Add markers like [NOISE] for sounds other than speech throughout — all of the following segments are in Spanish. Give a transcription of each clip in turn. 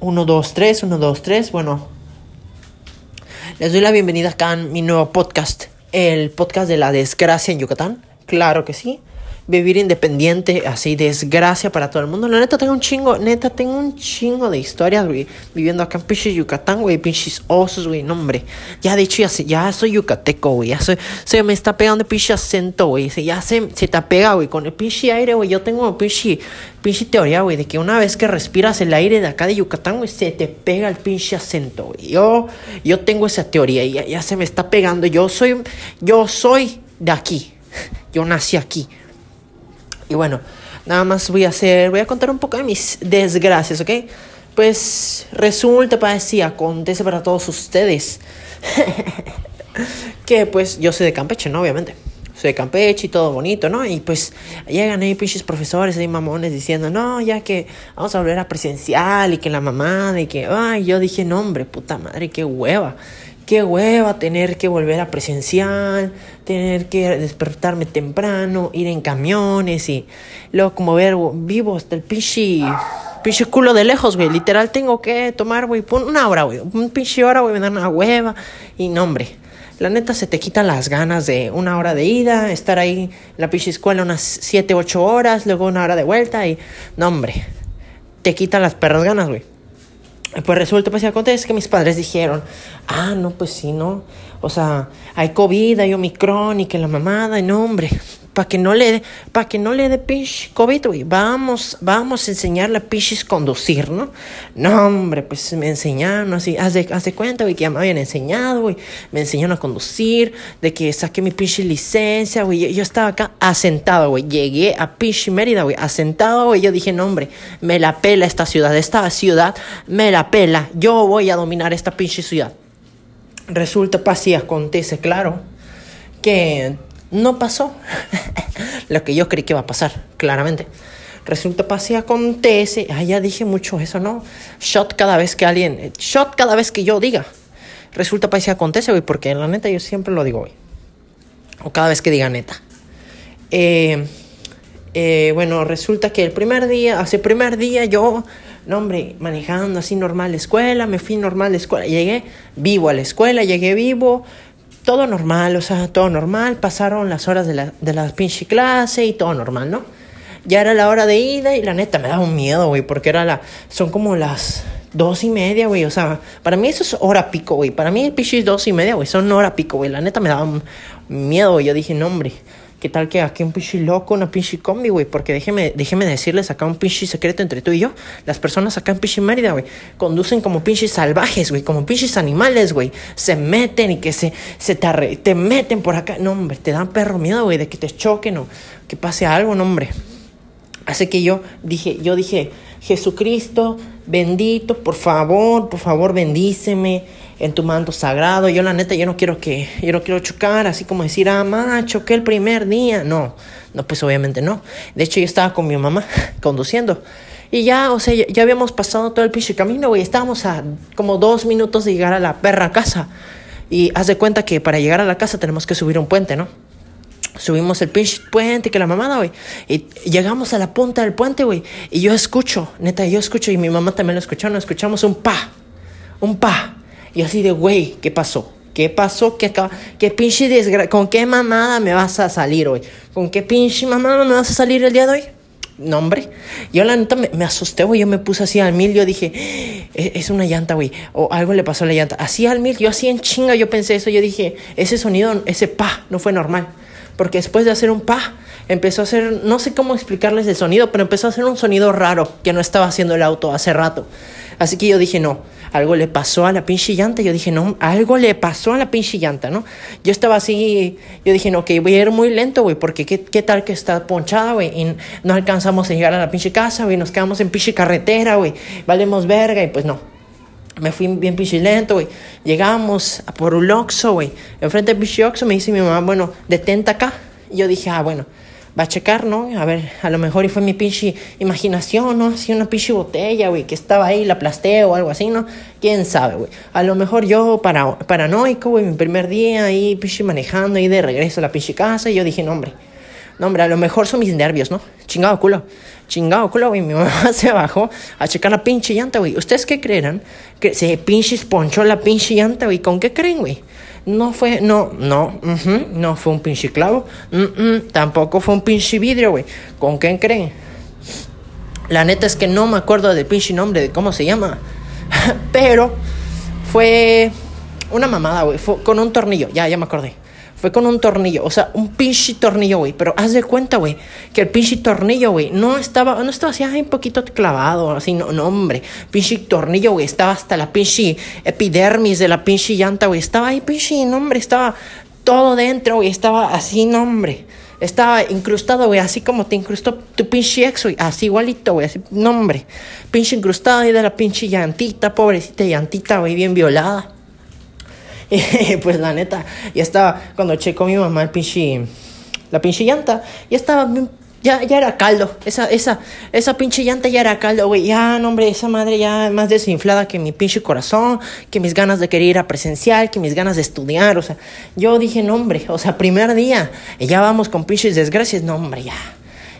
1, 2, 3, 1, 2, 3. Bueno, les doy la bienvenida acá en mi nuevo podcast, el podcast de la desgracia en Yucatán. Claro que sí vivir independiente, así, desgracia para todo el mundo. La neta, tengo un chingo, neta, tengo un chingo de historias, güey, viviendo acá en pinche Yucatán, güey, pinches osos, güey, no, hombre. Ya, de hecho, ya, ya soy yucateco, güey, ya soy, se me está pegando el pinche acento, güey, ya se, se te pega, güey, con el pinche aire, güey, yo tengo pinche, pinche teoría, güey, de que una vez que respiras el aire de acá de Yucatán, güey, se te pega el pinche acento, güey. Yo, yo tengo esa teoría y ya, ya se me está pegando, yo soy, yo soy de aquí, yo nací aquí. Y bueno, nada más voy a hacer, voy a contar un poco de mis desgracias, ¿ok? Pues resulta, sí, acontece para todos ustedes. [LAUGHS] que pues yo soy de Campeche, ¿no? Obviamente. Soy de Campeche y todo bonito, ¿no? Y pues llegan ahí pinches profesores ahí mamones diciendo, no, ya que vamos a volver a presencial y que la mamá, y que, ay, yo dije, no, hombre, puta madre, qué hueva qué hueva tener que volver a presencial, tener que despertarme temprano, ir en camiones y luego como ver vivo hasta el pinche, pinche culo de lejos, güey. Literal tengo que tomar, güey, una hora, güey. Un pinche hora, güey, me dan una hueva y no, hombre. La neta se te quitan las ganas de una hora de ida, estar ahí en la pinche escuela unas 7, 8 horas, luego una hora de vuelta y no, hombre. Te quitan las perras ganas, güey. Pues resulta, pues y acontece que mis padres dijeron, ah, no, pues sí, no. O sea, hay COVID, hay Omicron y que la mamada, no, hombre, para que no le para que no le dé pinche COVID, güey. Vamos, vamos a enseñarle a pinches conducir, ¿no? No, hombre, pues me enseñaron así, haz de, cuenta, güey, que ya me habían enseñado, güey. Me enseñaron a conducir, de que saqué mi pinche licencia, güey. Yo, estaba acá asentado, güey. Llegué a pinche Mérida, güey, asentado, güey. Yo dije, no, hombre, me la pela esta ciudad, esta ciudad me la pela. Yo voy a dominar esta pinche ciudad. Resulta, pues, acontece, claro, que no pasó [LAUGHS] lo que yo creí que iba a pasar, claramente. Resulta, pasea con TS. Ah, ya dije mucho eso, ¿no? Shot cada vez que alguien. Shot cada vez que yo diga. Resulta, pase acontece, güey, porque en la neta yo siempre lo digo, güey. O cada vez que diga neta. Eh, eh, bueno, resulta que el primer día, hace primer día yo, no hombre, manejando así normal la escuela, me fui normal la escuela, llegué vivo a la escuela, llegué vivo, todo normal, o sea, todo normal. Pasaron las horas de la, de la pinche clase y todo normal, ¿no? Ya era la hora de ida y la neta me daba un miedo, güey, porque era la. Son como las dos y media, güey. O sea, para mí eso es hora pico, güey. Para mí, pinche dos y media, güey, son hora pico, güey. La neta me daba miedo, güey. Yo dije, no, hombre. ¿Qué tal que aquí un pinche loco, una pinche combi, güey? Porque déjeme, déjeme decirles acá un pinche secreto entre tú y yo. Las personas acá en pinche Mérida, güey, conducen como pinches salvajes, güey, como pinches animales, güey. Se meten y que se, se te, te meten por acá. No, hombre, te dan perro miedo, güey, de que te choquen o que pase algo, no, hombre. Así que yo dije, yo dije, Jesucristo, bendito, por favor, por favor, bendíceme en tu manto sagrado. Yo la neta, yo no quiero que, yo no quiero chocar, así como decir, ah, ma, choqué el primer día. No, no, pues obviamente no. De hecho, yo estaba con mi mamá [LAUGHS] conduciendo. Y ya, o sea, ya, habíamos pasado todo el pinche camino, güey. Estábamos a como dos minutos de llegar a la perra casa. Y haz de cuenta que para llegar a la casa tenemos que subir un puente, ¿no? Subimos el pinche puente, que la mamada, güey. Y llegamos a la punta del puente, güey. Y yo escucho, neta, yo escucho, y mi mamá también lo escuchó, ¿no? Escuchamos un pa, un pa. Y así de, güey, ¿qué pasó? ¿Qué pasó? ¿Qué, qué pinche desgracia? ¿Con qué mamada me vas a salir hoy? ¿Con qué pinche mamada me vas a salir el día de hoy? No, hombre. Yo la neta me, asusté, güey. Yo me puse así al mil. Yo dije, e, es una llanta, güey. O algo le pasó a la llanta. Así al mil. Yo así en chinga. Yo pensé eso. Yo dije, ese sonido, ese pa, no fue normal. Porque después de hacer un pa, empezó a hacer, no sé cómo explicarles el sonido, pero empezó a hacer un sonido raro que no estaba haciendo el auto hace rato. Así que yo dije, no, algo le pasó a la pinche llanta. Yo dije, no, algo le pasó a la pinche llanta, ¿no? Yo estaba así, yo dije, no, que voy a ir muy lento, güey, porque ¿qué, qué tal que está ponchada, güey, y no alcanzamos a llegar a la pinche casa, güey, nos quedamos en pinche carretera, güey, valemos verga, y pues no. Me fui bien pinche lento, güey. Llegamos a por un Oxxo, güey. Enfrente del pinche Oxxo me dice mi mamá, bueno, detenta acá. Y yo dije, ah, bueno, va a checar, ¿no? A ver, a lo mejor y fue mi pinche imaginación, ¿no? Así una pinche botella, güey, que estaba ahí, la aplasté o algo así, ¿no? Quién sabe, güey. A lo mejor yo para, paranoico, güey, mi primer día ahí, pinche manejando ahí de regreso a la pinche casa, y yo dije, no, hombre, No, hombre, a lo mejor son mis nervios, ¿no? Chingado culo. Chingado culo, güey. Mi [LAUGHS] mamá se bajó a checar la pinche llanta, güey. ¿Ustedes qué creerán? Que se pinche ponchó la pinche llanta, güey. ¿Con qué creen, güey? No fue, no, no, no fue un pinche clavo. tampoco fue un pinche vidrio, güey. ¿Con qué creen? La neta es que no me acuerdo del pinche nombre, de cómo se llama. [LAUGHS] Pero fue una mamada, güey. Fue con un tornillo. Ya, ya me acordé. Fue con un tornillo, o sea, un pinche tornillo, güey. Pero haz de cuenta, güey, que el pinche tornillo, güey, no estaba, no estaba así, ay, un poquito clavado, así, no, no, hombre. Pinche tornillo, güey, estaba hasta la pinche epidermis de la pinche llanta, güey. Estaba ahí, pinche, no, hombre, estaba todo dentro, güey. Estaba así, no, hombre. Estaba incrustado, güey, así como te incrustó tu pinche ex, güey. Así igualito, güey. Así, no, hombre. Pinche incrustado ahí de la pinche llantita, pobrecita llantita, güey, bien violada. Y [LAUGHS] pues la neta, ya estaba, cuando checó mi mamá el pinche, la pinche llanta, ya estaba, ya, ya era caldo. Esa, esa, esa pinche llanta ya era caldo, güey. Ya, no, hombre, esa madre ya más desinflada que mi pinche corazón, que mis ganas de querer ir a presencial, que mis ganas de estudiar. O sea, yo dije, no, hombre, o sea, primer día, y ya vamos con pinches desgracias. No, hombre, ya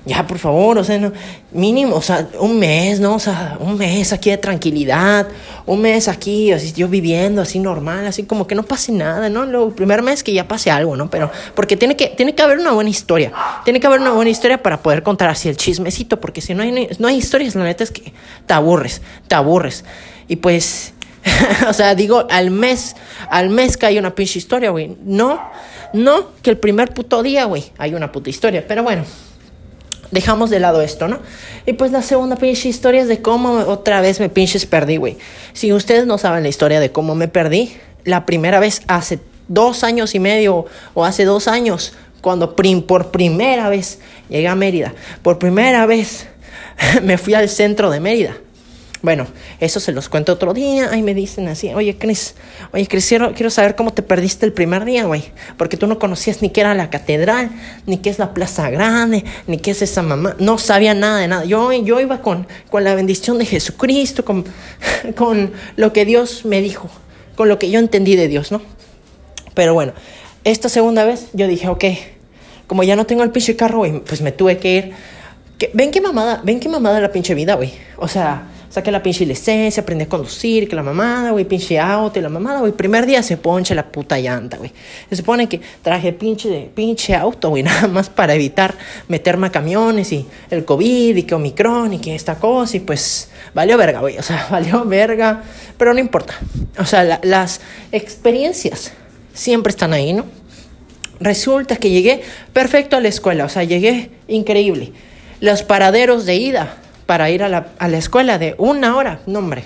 ya, por favor, o sea, no, mínimo, o sea, un mes, ¿no? O sea, un mes aquí de tranquilidad, un mes aquí, así yo viviendo así normal, así como que no pase nada, ¿no? El primer mes que ya pase algo, ¿no? Pero, porque tiene que, tiene que haber una buena historia, tiene que haber una buena historia para poder contar así el chismecito, porque si no hay, no hay historias, la neta es que te aburres, te aburres. Y pues, [LAUGHS] o sea, digo, al mes, al mes que hay una pinche historia, güey. No, no que el primer puto día, güey, hay una puta historia, pero bueno dejamos de lado esto, ¿no? Y pues la segunda pinche historia es de cómo otra vez me pinches perdí, güey. Si ustedes no saben la historia de cómo me perdí, la primera vez hace dos años y medio o hace dos años, cuando por primera vez llegué a Mérida, por primera vez [LAUGHS] me fui al centro de Mérida. Bueno, eso se los cuento otro día. Ahí me dicen así, oye, Cris, oye, Cris, quiero, saber cómo te perdiste el primer día, güey. Porque tú no conocías ni qué era la catedral, ni qué es la Plaza Grande, ni qué es esa mamá. No sabía nada de nada. Yo, yo iba con, con la bendición de Jesucristo, con, [LAUGHS] con lo que Dios me dijo, con lo que yo entendí de Dios, ¿no? Pero bueno, esta segunda vez yo dije, ok, como ya no tengo el pinche carro, güey, pues me tuve que ir. ven qué mamada, ven qué mamada la pinche vida, güey. O sea saqué la pinche licencia, aprendí a conducir, que la mamada, güey, pinche auto y la mamada, güey. Primer día se ponche la puta llanta, güey. Se supone que traje pinche, pinche auto, güey, [LAUGHS] nada más para evitar meterme a camiones y el COVID y que Omicron y que esta cosa y pues valió verga, güey. O sea, [LAUGHS] valió verga, pero no importa. O sea, las experiencias siempre están ahí, ¿no? Resulta que llegué perfecto a la escuela, o sea, llegué increíble. Los paraderos de ida para ir a la, a la escuela de una hora, no hombre,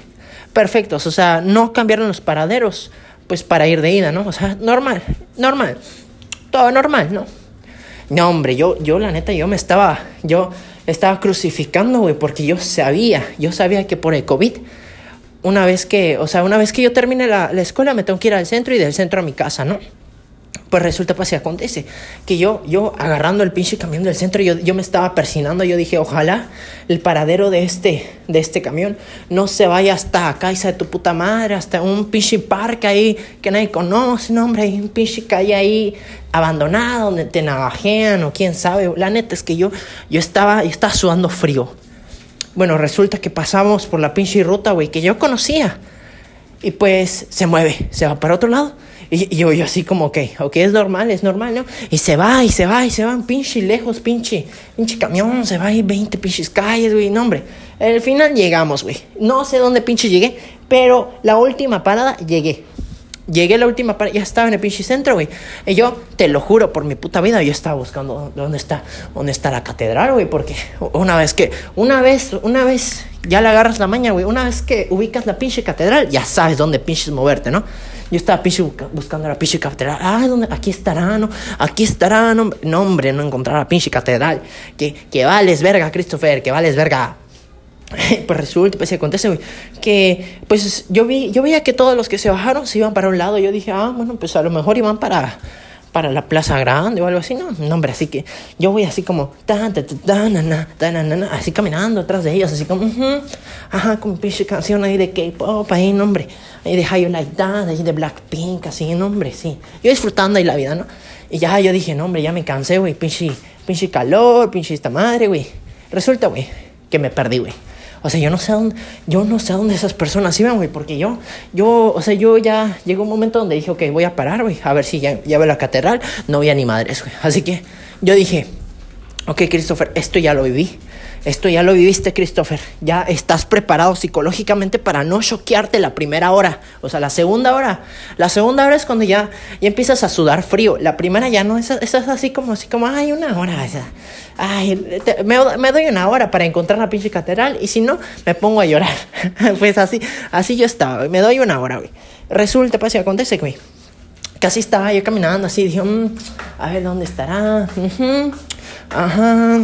perfectos, o sea, no cambiaron los paraderos, pues para ir de ida, ¿no? O sea, normal, normal, todo normal, ¿no? No, hombre, yo, yo la neta, yo me estaba, yo estaba crucificando, güey, porque yo sabía, yo sabía que por el COVID, una vez que, o sea, una vez que yo termine la, la escuela, me tengo que ir al centro y del centro a mi casa, ¿no? Pues resulta, pues, y acontece que yo, yo agarrando el pinche camión del centro, yo, yo me estaba persinando, yo dije, ojalá el paradero de este, de este camión no se vaya hasta acá, de tu puta madre, hasta un pinche parque ahí que nadie conoce, no, hombre, hay un pinche calle ahí abandonada donde te navajean o quién sabe. La neta es que yo, yo, estaba, yo estaba sudando frío. Bueno, resulta que pasamos por la pinche ruta, güey, que yo conocía. Y pues se mueve, se va para otro lado y, yo, así como, ok, ok, es normal, es normal, ¿no? Y se va, y se va, y se va, pinche lejos, pinche, pinche camión, se va ahí 20 pinches calles, güey, no, hombre. Al final llegamos, güey. No sé dónde pinche llegué, pero la última parada llegué. Llegué a la última parada, ya estaba en el pinche centro, güey. Y yo, te lo juro, por mi puta vida, yo estaba buscando dónde está, dónde está la catedral, güey, porque una vez que, una vez, una vez, ya le agarras la maña, güey, una vez que ubicas la pinche catedral, ya sabes dónde pinches moverte, ¿no? Yo estaba buscando la pinche catedral. Ah, ¿dónde? Aquí estará, ¿no? Aquí estará, no, no hombre, no encontrar la pinche catedral. Que, que vales verga, Christopher, que vales verga. [LAUGHS] pues resulta, pues se acontece, que pues yo vi, yo veía que todos los que se bajaron se iban para un lado. Yo dije, ah, bueno, pues a lo mejor iban para para la Plaza Grande o algo así, no, no hombre, así que yo voy así como, tan, tan, tan, tan, así caminando atrás de ellos, así como, ajá, con pinche canción ahí de K-pop, ahí, no, ahí de You Like That, ahí de Blackpink, así, no, hombre, sí, yo disfrutando ahí la vida, ¿no? Y ya yo dije, no, hombre, ya me cansé, güey, pinche, pinche calor, pinche esta madre, güey. Resulta, güey, que me perdí, güey. O sea, yo no sé dónde, yo no sé dónde esas personas iban, güey, porque yo, yo, o sea, yo ya llegó un momento donde dije, ok, voy a parar, güey, a ver si ya, veo la catedral, no había ni madres, güey. Así que yo dije, ok, Christopher, esto ya lo viví. Esto ya lo viviste, Christopher. Ya estás preparado psicológicamente para no choquearte la primera hora. O sea, la segunda hora. La segunda hora es cuando ya, ya empiezas a sudar frío. La primera ya no es, es así como, así como, ay, una hora. ay, me, me, doy una hora para encontrar la pinche catedral. Y si no, me pongo a llorar. [LAUGHS] pues así, así yo estaba. Me doy una hora, güey. Resulta, pues, y acontece, güey. Casi estaba yo caminando así. Dije, mm, a ver, ¿dónde estará? ajá,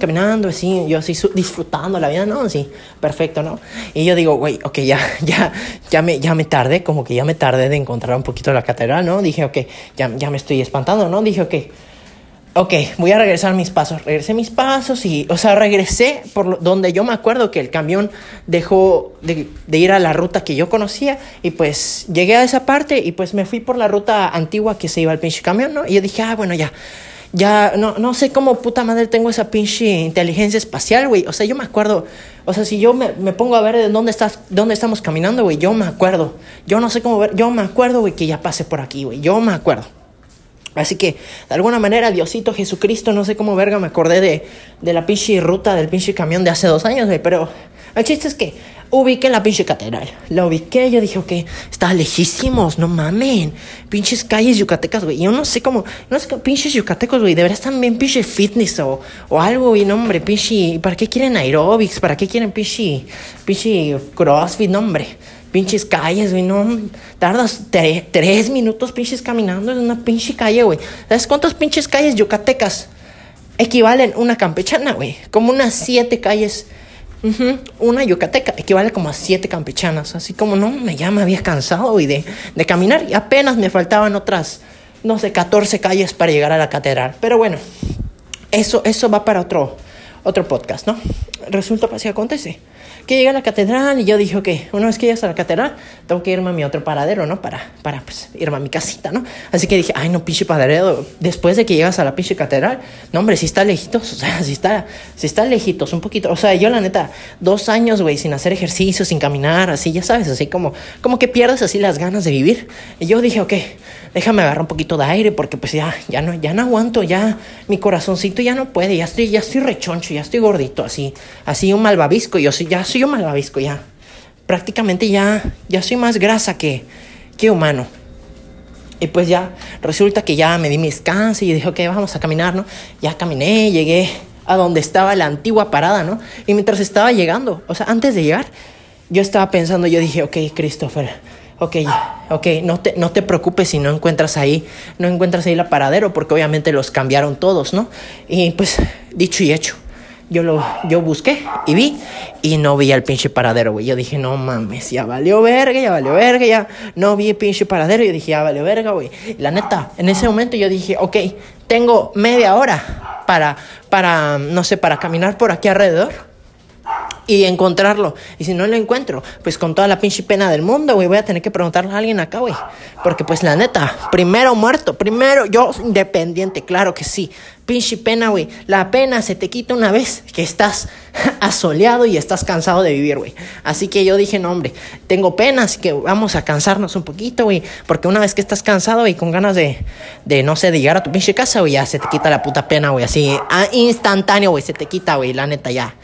caminando así, yo así disfrutando la vida, ¿no? Sí, perfecto, ¿no? Y yo digo, güey, ok, ya, [LAUGHS] ya, ya me, ya me tardé, como que ya me tardé de encontrar un poquito la catedral, ¿no? Dije, ok, ya, ya me estoy espantando, ¿no? Dije, ok, ok, voy a regresar mis pasos. Regresé mis pasos y, o sea, regresé por donde yo me acuerdo que el camión dejó de, de, ir a la ruta que yo conocía y pues llegué a esa parte y pues me fui por la ruta antigua que se iba al pinche camión, ¿no? Y yo dije, ah, bueno, ya ya no, no sé cómo puta madre tengo esa pinche inteligencia espacial, güey. O sea, yo me acuerdo. O sea, si yo me, me pongo a ver de dónde estás, dónde estamos caminando, güey, yo me acuerdo. Yo no sé cómo ver, yo me acuerdo, güey, que ya pasé por aquí, güey. Yo me acuerdo. Así que, de alguna manera, Diosito Jesucristo, no sé cómo verga, me acordé de, de la pinche ruta del pinche camión de hace dos años, güey. Pero el chiste es que ubiqué la pinche catedral. La ubiqué, yo dije, ok, está lejísimos, no mamen. Pinches calles yucatecas, güey. Yo no sé cómo, no sé, pinches yucatecos, güey. De verdad están bien pinche fitness o, o algo, güey, no, hombre, pinche. ¿Para qué quieren aerobics? ¿Para qué quieren pinche, pinche crossfit, no, hombre? Pinches calles, güey, no. Tardas tres minutos pinches caminando en una pinche calle, güey. ¿Sabes cuántas pinches calles yucatecas equivalen una campechana, güey? Como unas siete calles una yucateca equivale como a siete campechanas. Así como no, me ya me había cansado de, de caminar y apenas me faltaban otras, no sé, 14 calles para llegar a la catedral. Pero bueno, eso, eso va para otro, otro podcast, ¿no? Resulta que así acontece que llegué a la catedral y yo dije, ok, una vez que llegas a la catedral, tengo que irme a mi otro paradero, ¿no? Para, para pues, irme a mi casita, ¿no? Así que dije, ay, no, pinche paradero, después de que llegas a la pinche catedral, no, hombre, si está lejitos, [LAUGHS] o sea, si está, si está lejitos, un poquito, o sea, yo la neta, dos años, güey, sin hacer ejercicio, sin caminar, así, ya sabes, así como, como que pierdes así las ganas de vivir. Y yo dije, ok, déjame agarrar un poquito de aire porque pues ya, ya no, ya no aguanto, ya mi corazoncito ya no puede, ya estoy, ya estoy rechoncho, ya estoy gordito, así, así un malvavisco, yo soy, ya soy un malvavisco, ya, prácticamente ya, ya soy más grasa que, que humano. Y pues ya, resulta que ya me di mi descanso y dije, ok, vamos a caminar, ¿no? Ya caminé, llegué a donde estaba la antigua parada, ¿no? Y mientras estaba llegando, o sea, antes de llegar, yo estaba pensando, yo dije, ok, Christopher, ok, ok, no te, no te preocupes si no encuentras ahí, no encuentras ahí la paradero, porque obviamente los cambiaron todos, ¿no? Y pues, dicho y hecho, yo lo, yo busqué y vi, y no vi al pinche paradero, güey. Yo dije, no mames, ya valió verga, ya valió verga, ya no vi el pinche paradero. Yo dije, ya valió verga, güey. La neta, en ese momento yo dije, ok, tengo media hora para, para, no sé, para caminar por aquí alrededor y encontrarlo. Y si no lo encuentro, pues con toda la pinche pena del mundo, güey, voy a tener que preguntarle a alguien acá, güey. Porque pues la neta, primero muerto, primero yo independiente, claro que sí. Pinche pena, güey. La pena se te quita una vez que estás [LAUGHS] asoleado y estás cansado de vivir, güey. Así que yo dije, no, hombre, tengo pena, así que vamos a cansarnos un poquito, güey. Porque una vez que estás cansado y con ganas de, de, no sé, de llegar a tu pinche casa, güey, ya se te quita la puta pena, güey. Así, instantáneo, güey, se te quita, güey, la neta, ya.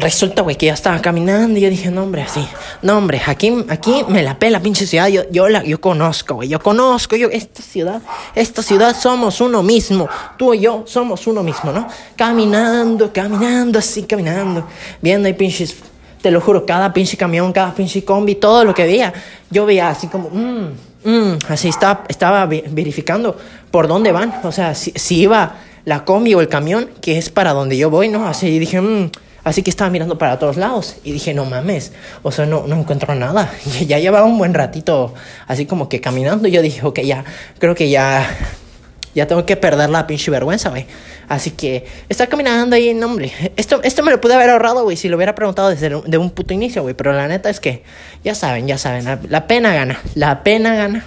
Resulta, güey, que ya estaba caminando y yo dije, no, hombre, así. No, hombre, aquí, aquí me la pela pinche ciudad. Yo, yo, la, yo conozco, güey. Yo conozco, yo, esta ciudad, esta ciudad somos uno mismo. Tú y yo somos uno mismo, ¿no? Caminando, caminando, así, caminando. Viendo ahí pinches, te lo juro, cada pinche camión, cada pinche combi, todo lo que veía. Yo veía así como, mmm, mmm, así estaba, estaba verificando por dónde van. O sea, si, si iba la combi o el camión, que es para donde yo voy, ¿no? Así dije, mmm Así que estaba mirando para todos lados y dije, no mames, o sea, no, no encuentro nada. [LAUGHS] Y ya llevaba un buen ratito así como que caminando. Y yo dije, ok, ya, creo que ya, ya tengo que perder la pinche vergüenza, güey. Así que estaba caminando ahí, no, hombre. Esto, esto me lo pude haber ahorrado, güey, si lo hubiera preguntado desde de un puto inicio, güey. Pero la neta es que, ya saben, ya saben, la, la pena gana, la pena gana.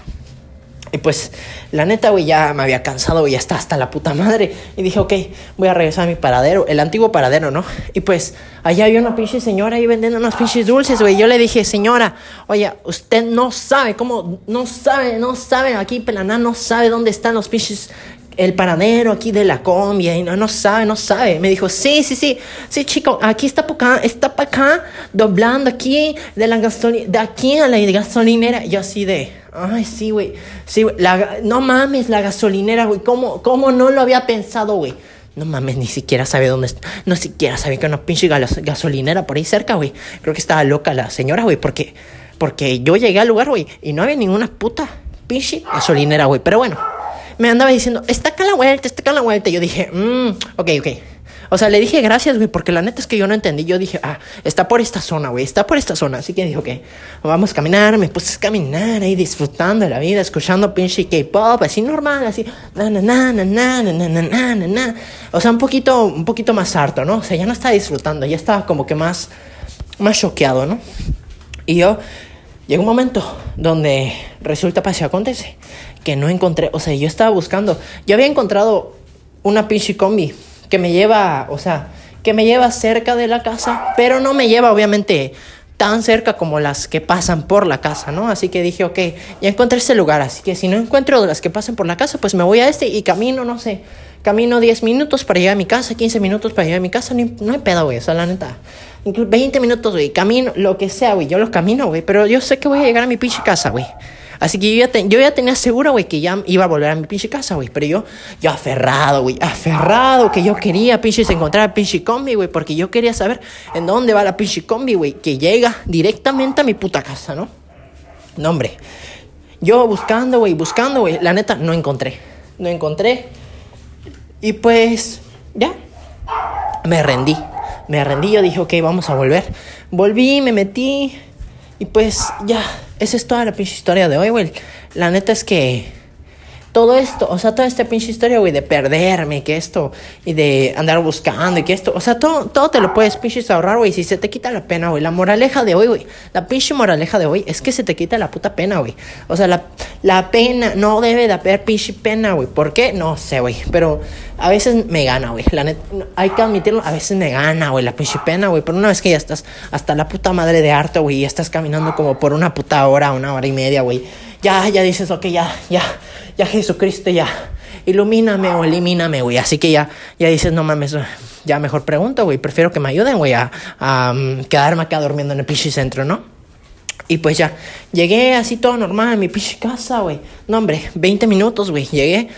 Y pues, la neta, güey, ya me había cansado, güey, ya está hasta la puta madre. Y dije, ok, voy a regresar a mi paradero, el antiguo paradero, ¿no? Y pues, allá había una pinche señora ahí vendiendo unos pinches dulces, güey. Yo le dije, señora, oye, usted no sabe cómo, no sabe, no sabe, aquí Pelaná no sabe dónde están los pinches el paradero aquí de la combi y no, no sabe, no sabe. Me dijo, sí, sí, sí, sí, chico, aquí está para acá, está para acá, doblando aquí de la gasolina, de aquí a la gasolinera. Yo así de, ay, sí, güey, sí, güey, no mames, la gasolinera, güey, ¿cómo, ¿cómo no lo había pensado, güey? No mames, ni siquiera sabe dónde está. No siquiera sabía que una pinche gasolinera por ahí cerca, güey. Creo que estaba loca la señora, güey, porque, porque yo llegué al lugar, güey, y no había ninguna puta pinche gasolinera, güey. Pero bueno me andaba diciendo, está acá la vuelta, está acá la vuelta. Y yo dije, mmm, ok, ok. O sea, le dije gracias, güey, porque la neta es que yo no entendí. Yo dije, ah, está por esta zona, güey, está por esta zona. Así que dijo, ok, vamos a caminar. Me puse a caminar ahí disfrutando de la vida, escuchando pinche K-pop, así normal, así, na, na, na, na, na, na, na, na, na, na. O sea, un poquito, un poquito más harto, ¿no? O sea, ya no estaba disfrutando, ya estaba como que más, más choqueado, ¿no? Y yo, llegó un momento donde resulta, pase, acontece que no encontré, o sea, yo estaba buscando, yo había encontrado una pinche combi que me lleva, o sea, que me lleva cerca de la casa, pero no me lleva obviamente tan cerca como las que pasan por la casa, ¿no? Así que dije, ok, ya encontré ese lugar, así que si no encuentro las que pasan por la casa, pues me voy a este y camino, no sé, camino 10 minutos para llegar a mi casa, 15 minutos para llegar a mi casa, no, hay pedo, güey, o sea, la neta, 20 minutos, güey, camino, lo que sea, güey, yo lo camino, güey, pero yo sé que voy a llegar a mi pinche casa, güey. Así que yo ya, tenía seguro, güey, que ya iba a volver a mi pinche casa, güey. Pero yo, yo aferrado, güey, aferrado, que yo quería, pinches, encontrar a pinche combi, güey, porque yo quería saber en dónde va la pinche combi, güey, que llega directamente a mi puta casa, ¿no? No, hombre. Yo buscando, güey, buscando, güey, la neta, no encontré. No encontré. Y pues, ya. Me rendí. Me rendí, yo dije, ok, vamos a volver. Volví, me metí. Y pues, ya esa es toda la pinche historia de hoy, güey. La neta es que todo esto, o sea, toda esta pinche historia, güey, de perderme, que esto, y de andar buscando, y que esto, o sea, todo, todo te lo puedes pinches ahorrar, güey, si se te quita la pena, güey. La moraleja de hoy, güey, la pinche moraleja de hoy es que se te quita la puta pena, güey. O sea, la, la pena, no debe de haber pinche pena, güey. ¿Por qué? No sé, güey, pero a veces me gana, güey. La neta, hay que admitirlo, a veces me gana, güey, la pinche pena, güey. Pero una vez que ya estás hasta la puta madre de harto, güey, y estás caminando como por una puta hora, una hora y media, güey. Ya, ya dices, ok, ya, ya, ya Jesucristo, ya. Ilumíname o elimíname, güey. Así que ya, ya dices, no mames, ya mejor pregunto, güey. Prefiero que me ayuden, güey, a, a um, quedarme acá durmiendo en el pinche centro, ¿no? Y pues ya, llegué así todo normal a mi pinche casa, güey. No, hombre, 20 minutos, güey. Llegué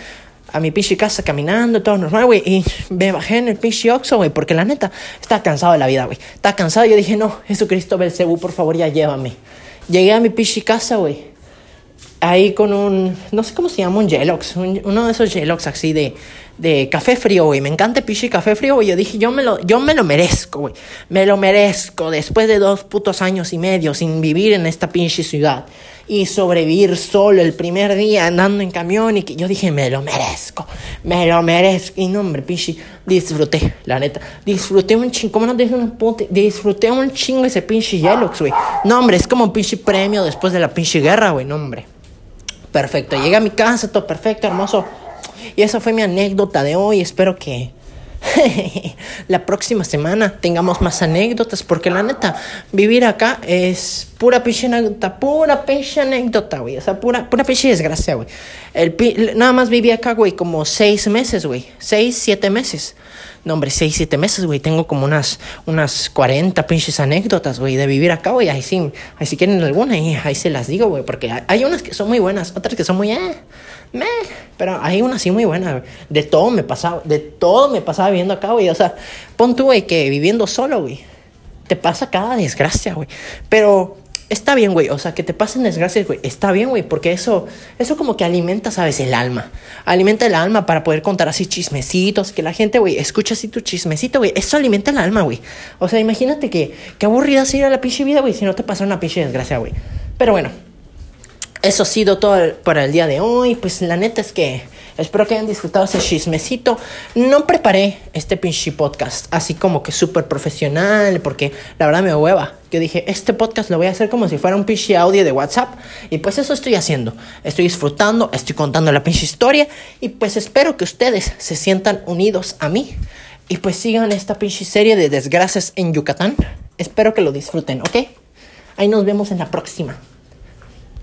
a mi pinche casa caminando, todo normal, güey. Y me bajé en el pinche Oxxo, güey, porque la neta, estaba cansado de la vida, güey. Estaba cansado yo dije, no, Jesucristo Belcebú, por favor, ya llévame. Llegué a mi pinche casa, güey. Ahí con un, no sé cómo se llama, un Gelox, uno de esos Gelox así de, de café frío, güey. Me encanta el pinche café frío, güey. Yo dije, yo me lo, yo me lo merezco, güey. Me lo merezco después de dos putos años y medio sin vivir en esta pinche ciudad y sobrevivir solo el primer día andando en camión y que yo dije, me lo merezco, me lo merezco. Y no, hombre, pinche, disfruté, la neta. Disfruté un chingo, ¿cómo no dije un puto? Disfruté un chingo ese pinche Yelox, güey. No, hombre, es como un pinche premio después de la pinche guerra, güey, no, hombre. Perfecto, llegué a mi casa, todo perfecto, hermoso. Y esa fue mi anécdota de hoy. Espero que [LAUGHS] la próxima semana tengamos más anécdotas, porque la neta, vivir acá es pura pinche anécdota, pura pinche anécdota, güey. O sea, pura, pura pinche desgracia, güey. El, nada más viví acá, güey, como seis meses, güey. Seis, siete meses. No, hombre, seis, siete meses, güey. Tengo como unas, unas 40 pinches anécdotas, güey, de vivir acá, güey. Ahí sí, ahí si quieren alguna, ahí, ahí se las digo, güey. Porque hay, unas que son muy buenas, otras que son muy, eh, meh. Pero hay una así muy buena, güey. De todo me pasaba, de todo me pasaba viviendo acá, güey. O sea, pon tú, güey, que viviendo solo, güey. Te pasa cada desgracia, güey. Pero está bien, güey. O sea, que te pasen desgracias, güey. Está bien, güey. Porque eso, eso como que alimenta, ¿sabes? El alma. Alimenta el alma para poder contar así chismecitos. Que la gente, güey, escucha así tu chismecito, güey. Eso alimenta el alma, güey. O sea, imagínate que, qué aburrida sería la pinche vida, güey, si no te pasa una pinche desgracia, güey. Pero bueno, eso ha sido todo para el día de hoy. Pues la neta es que Espero que hayan disfrutado ese chismecito. No preparé este pinche podcast así como que súper profesional, porque la verdad me hueva. Yo dije, este podcast lo voy a hacer como si fuera un pinche audio de WhatsApp. Y pues eso estoy haciendo. Estoy disfrutando, estoy contando la pinche historia. Y pues espero que ustedes se sientan unidos a mí. Y pues sigan esta pinche serie de desgracias en Yucatán. Espero que lo disfruten, ¿ok? Ahí nos vemos en la próxima.